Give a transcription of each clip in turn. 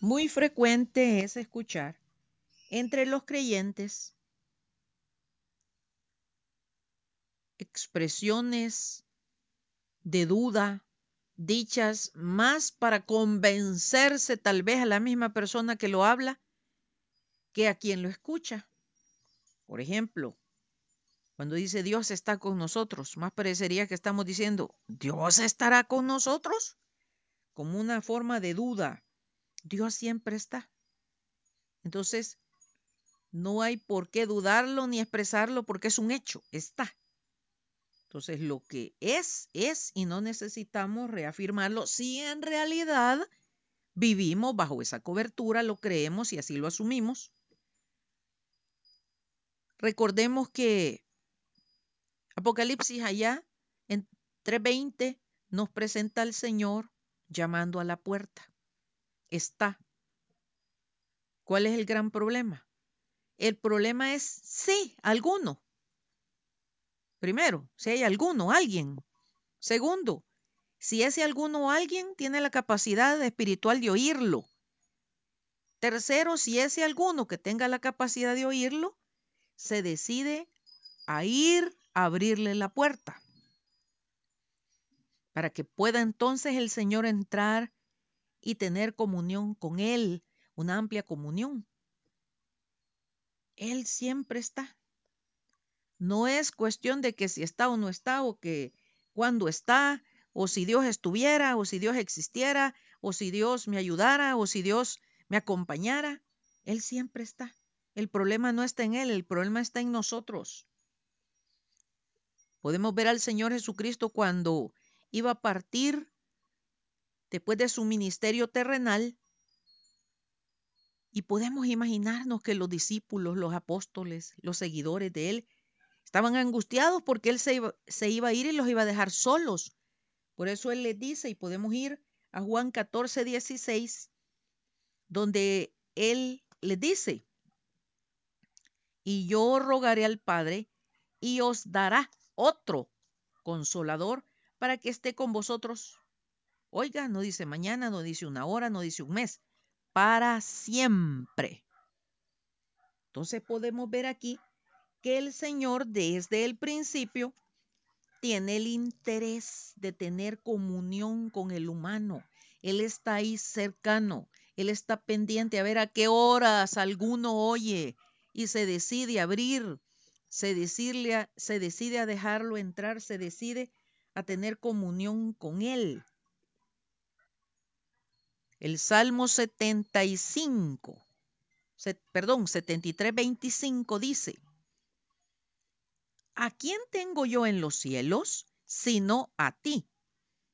Muy frecuente es escuchar entre los creyentes expresiones de duda, dichas más para convencerse tal vez a la misma persona que lo habla que a quien lo escucha. Por ejemplo, cuando dice Dios está con nosotros, más parecería que estamos diciendo, Dios estará con nosotros, como una forma de duda. Dios siempre está. Entonces, no hay por qué dudarlo ni expresarlo porque es un hecho, está. Entonces, lo que es, es y no necesitamos reafirmarlo si en realidad vivimos bajo esa cobertura, lo creemos y así lo asumimos. Recordemos que Apocalipsis allá en 3.20 nos presenta al Señor llamando a la puerta. Está. ¿Cuál es el gran problema? El problema es sí, alguno. Primero, si hay alguno, alguien. Segundo, si ese alguno o alguien tiene la capacidad espiritual de oírlo. Tercero, si ese alguno que tenga la capacidad de oírlo, se decide a ir a abrirle la puerta. Para que pueda entonces el Señor entrar y tener comunión con Él, una amplia comunión. Él siempre está. No es cuestión de que si está o no está, o que cuando está, o si Dios estuviera, o si Dios existiera, o si Dios me ayudara, o si Dios me acompañara. Él siempre está. El problema no está en Él, el problema está en nosotros. Podemos ver al Señor Jesucristo cuando iba a partir después de su ministerio terrenal y podemos imaginarnos que los discípulos, los apóstoles, los seguidores de Él Estaban angustiados porque él se iba, a ir y los iba a dejar solos. Por eso él les dice, y podemos ir a Juan 14, 16, donde él les dice, y yo rogaré al Padre y os dará otro consolador para que esté con vosotros. Oiga, no dice mañana, no dice una hora, no dice un mes, para siempre. Entonces podemos ver aquí que el Señor desde el principio tiene el interés de tener comunión con el humano. Él está ahí cercano, Él está pendiente a ver a qué horas alguno oye y se decide abrir, se se decide a dejarlo entrar, se decide a tener comunión con Él. El Salmo 75, perdón, 73, 25 dice, ¿A quién tengo yo en los cielos sino a ti?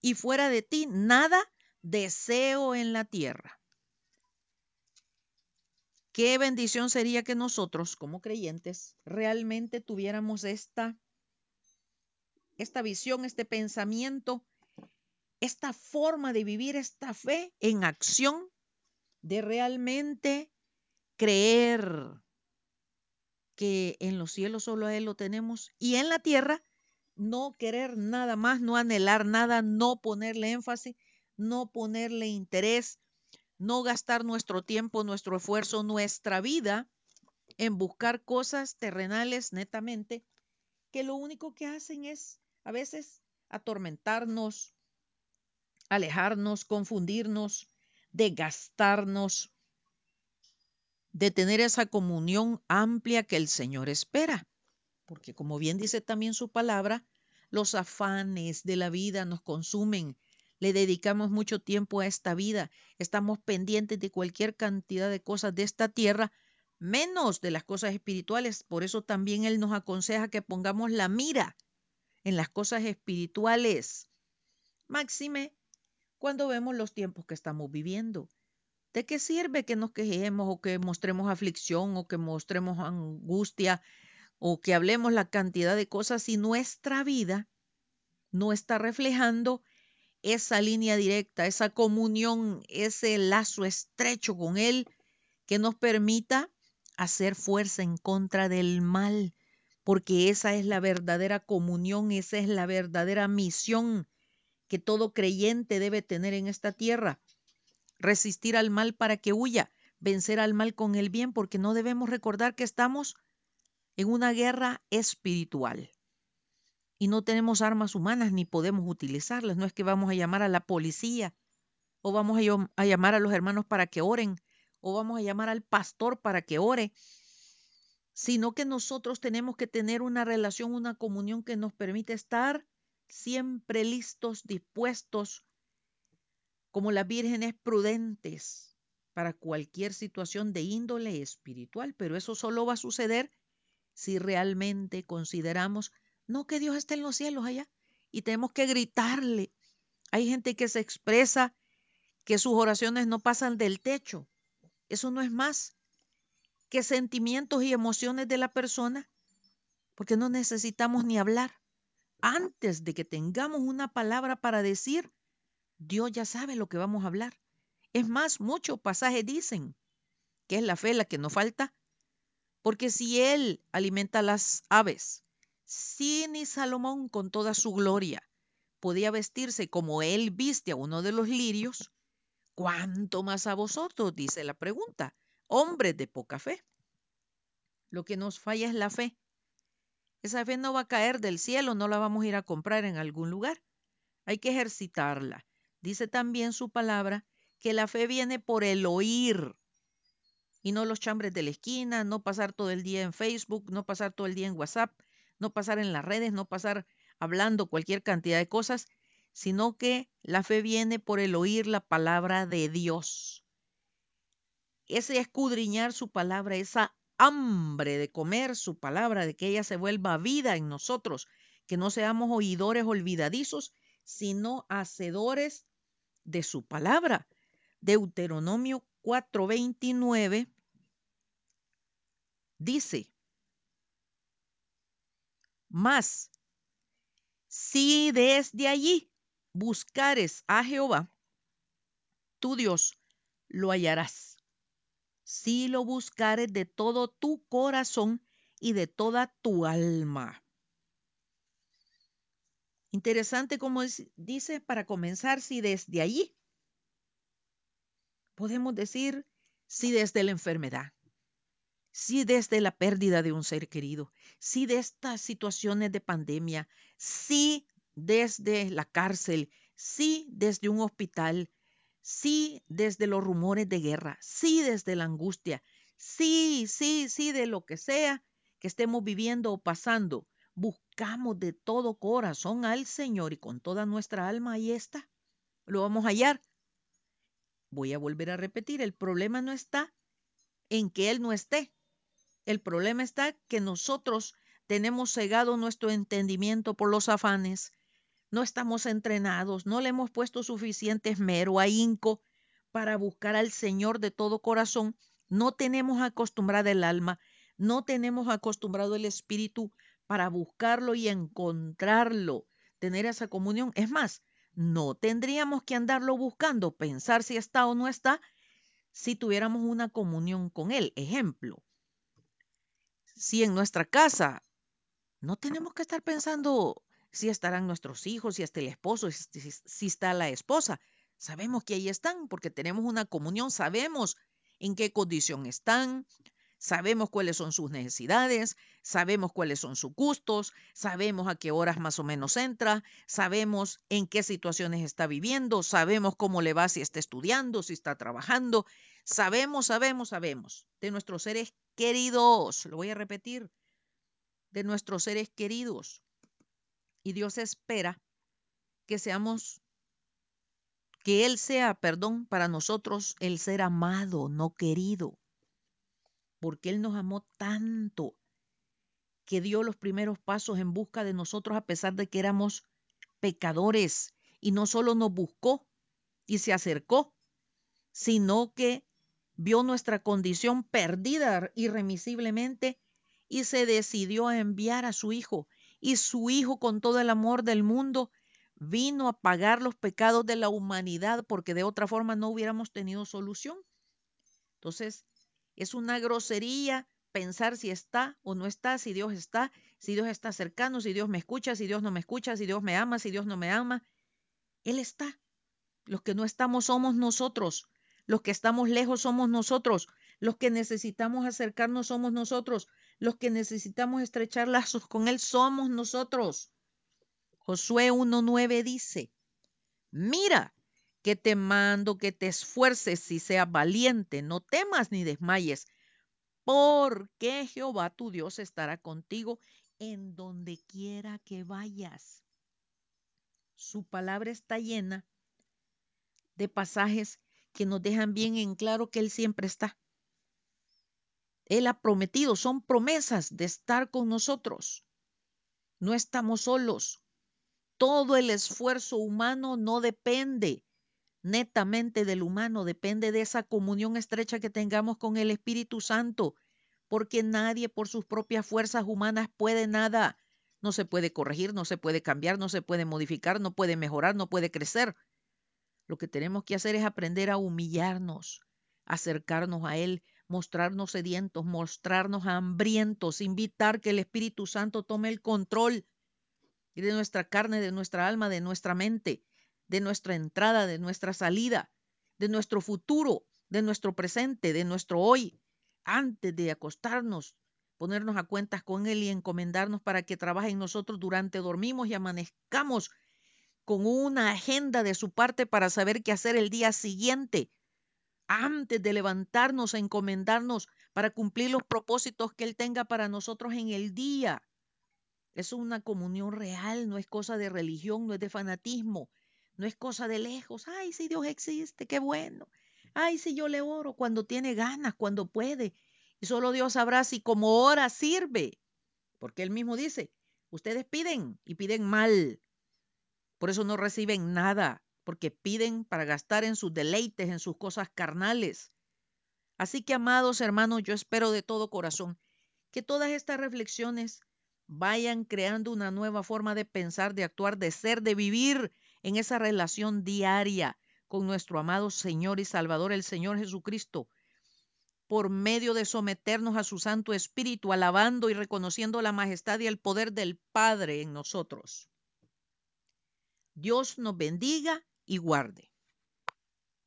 Y fuera de ti nada deseo en la tierra. Qué bendición sería que nosotros como creyentes realmente tuviéramos esta esta visión, este pensamiento, esta forma de vivir esta fe en acción de realmente creer que en los cielos solo a Él lo tenemos y en la tierra no querer nada más, no anhelar nada, no ponerle énfasis, no ponerle interés, no gastar nuestro tiempo, nuestro esfuerzo, nuestra vida en buscar cosas terrenales netamente, que lo único que hacen es a veces atormentarnos, alejarnos, confundirnos, desgastarnos, de tener esa comunión amplia que el Señor espera. Porque como bien dice también su palabra, los afanes de la vida nos consumen. Le dedicamos mucho tiempo a esta vida. Estamos pendientes de cualquier cantidad de cosas de esta tierra, menos de las cosas espirituales. Por eso también Él nos aconseja que pongamos la mira en las cosas espirituales. Máxime cuando vemos los tiempos que estamos viviendo. ¿De qué sirve que nos quejemos o que mostremos aflicción o que mostremos angustia o que hablemos la cantidad de cosas si nuestra vida no está reflejando esa línea directa, esa comunión, ese lazo estrecho con Él que nos permita hacer fuerza en contra del mal, porque esa es la verdadera comunión, esa es la verdadera misión que todo creyente debe tener en esta tierra resistir al mal para que huya, vencer al mal con el bien, porque no debemos recordar que estamos en una guerra espiritual y no tenemos armas humanas ni podemos utilizarlas. No es que vamos a llamar a la policía o vamos a, llamar a los hermanos para que oren o vamos a llamar al pastor para que ore, sino que nosotros tenemos que tener una relación, una comunión que nos permite estar siempre listos, dispuestos, como las vírgenes prudentes para cualquier situación de índole espiritual, pero eso solo va a suceder si realmente consideramos, no que Dios esté en los cielos allá, y tenemos que gritarle. Hay gente que se expresa que sus oraciones no pasan del techo. Eso no es más que sentimientos y emociones de la persona, porque no necesitamos ni hablar. Antes de que tengamos una palabra para decir, Dios ya sabe lo que vamos a hablar. Es más, muchos pasajes dicen que es la fe la que nos falta, porque si Él alimenta las aves, si ni Salomón con toda su gloria podía vestirse como Él viste a uno de los lirios, ¿cuánto más a vosotros? dice la pregunta, hombres de poca fe. Lo que nos falla es la fe. Esa fe no va a caer del cielo, no la vamos a ir a comprar en algún lugar. Hay que ejercitarla. Dice también su palabra que la fe viene por el oír y no los chambres de la esquina, no pasar todo el día en Facebook, no pasar todo el día en WhatsApp, no pasar en las redes, no pasar hablando cualquier cantidad de cosas, sino que la fe viene por el oír la palabra de Dios. Ese escudriñar su palabra, esa hambre de comer su palabra, de que ella se vuelva vida en nosotros, que no seamos oidores olvidadizos, sino hacedores de su palabra. Deuteronomio 4:29 dice, más, si desde allí buscares a Jehová, tu Dios, lo hallarás. Si lo buscares de todo tu corazón y de toda tu alma. Interesante como dice para comenzar, si desde allí podemos decir si desde la enfermedad, si desde la pérdida de un ser querido, si de estas situaciones de pandemia, si desde la cárcel, si desde un hospital, si desde los rumores de guerra, si desde la angustia, sí, sí, sí, de lo que sea que estemos viviendo o pasando, buscamos de todo corazón al Señor y con toda nuestra alma, ahí está, lo vamos a hallar Voy a volver a repetir, el problema no está en que Él no esté. El problema está que nosotros tenemos cegado nuestro entendimiento por los afanes, no estamos entrenados, no le hemos puesto suficiente esmero, ahínco para buscar al Señor de todo corazón, no tenemos acostumbrada el alma, no tenemos acostumbrado el espíritu para buscarlo y encontrarlo, tener esa comunión. Es más, no tendríamos que andarlo buscando, pensar si está o no está, si tuviéramos una comunión con Él. Ejemplo, si en nuestra casa no tenemos que estar pensando si estarán nuestros hijos, si está el esposo, si, si está la esposa. Sabemos que ahí están porque tenemos una comunión, sabemos en qué condición están, Sabemos cuáles son sus necesidades, sabemos cuáles son sus gustos, sabemos a qué horas más o menos entra, sabemos en qué situaciones está viviendo, sabemos cómo le va si está estudiando, si está trabajando. Sabemos, sabemos, sabemos de nuestros seres queridos. Lo voy a repetir. De nuestros seres queridos. Y Dios espera que seamos que Él sea, perdón, para nosotros el ser amado, no querido porque Él nos amó tanto que dio los primeros pasos en busca de nosotros a pesar de que éramos pecadores. Y no solo nos buscó y se acercó, sino que vio nuestra condición perdida irremisiblemente y se decidió a enviar a su Hijo. Y su Hijo, con todo el amor del mundo, vino a pagar los pecados de la humanidad porque de otra forma no hubiéramos tenido solución. Entonces, es una grosería pensar si está o no está, si Dios está, si Dios está cercano, si Dios me escucha, si Dios no me escucha, si Dios me ama, si Dios no me ama. Él está. Los que no estamos somos nosotros. Los que estamos lejos somos nosotros. Los que necesitamos acercarnos somos nosotros. Los que necesitamos estrechar lazos con Él somos nosotros. Josué 1.9 dice, mira que te mando que te esfuerces y seas valiente, no temas ni desmayes, porque Jehová tu Dios estará contigo en donde quiera que vayas. Su palabra está llena de pasajes que nos dejan bien en claro que Él siempre está. Él ha prometido, son promesas de estar con nosotros. No estamos solos. Todo el esfuerzo humano no depende netamente del humano, depende de esa comunión estrecha que tengamos con el Espíritu Santo, porque nadie por sus propias fuerzas humanas puede nada. No se puede corregir, no se puede cambiar, no se puede modificar, no puede mejorar, no puede crecer. Lo que tenemos que hacer es aprender a humillarnos, acercarnos a Él, mostrarnos sedientos, mostrarnos hambrientos, invitar que el Espíritu Santo tome el control de nuestra carne, de nuestra alma, de nuestra mente, de nuestra entrada, de nuestra salida, de nuestro futuro, de nuestro presente, de nuestro hoy, antes de acostarnos, ponernos a cuentas con Él y encomendarnos para que trabaje en nosotros durante dormimos y amanezcamos con una agenda de su parte para saber qué hacer el día siguiente, antes de levantarnos a encomendarnos para cumplir los propósitos que Él tenga para nosotros en el día. Es una comunión real, no es cosa de religión, no es de fanatismo, no es cosa de lejos. Ay, si Dios existe, qué bueno. Ay, si yo le oro cuando tiene ganas, cuando puede. Y solo Dios sabrá si como ora sirve. Porque Él mismo dice, ustedes piden y piden mal. Por eso no reciben nada, porque piden para gastar en sus deleites, en sus cosas carnales. Así que, amados hermanos, yo espero de todo corazón que todas estas reflexiones vayan creando una nueva forma de pensar, de actuar, de ser, de vivir en esa relación diaria con nuestro amado Señor y Salvador, el Señor Jesucristo, por medio de someternos a su Santo Espíritu, alabando y reconociendo la majestad y el poder del Padre en nosotros. Dios nos bendiga y guarde.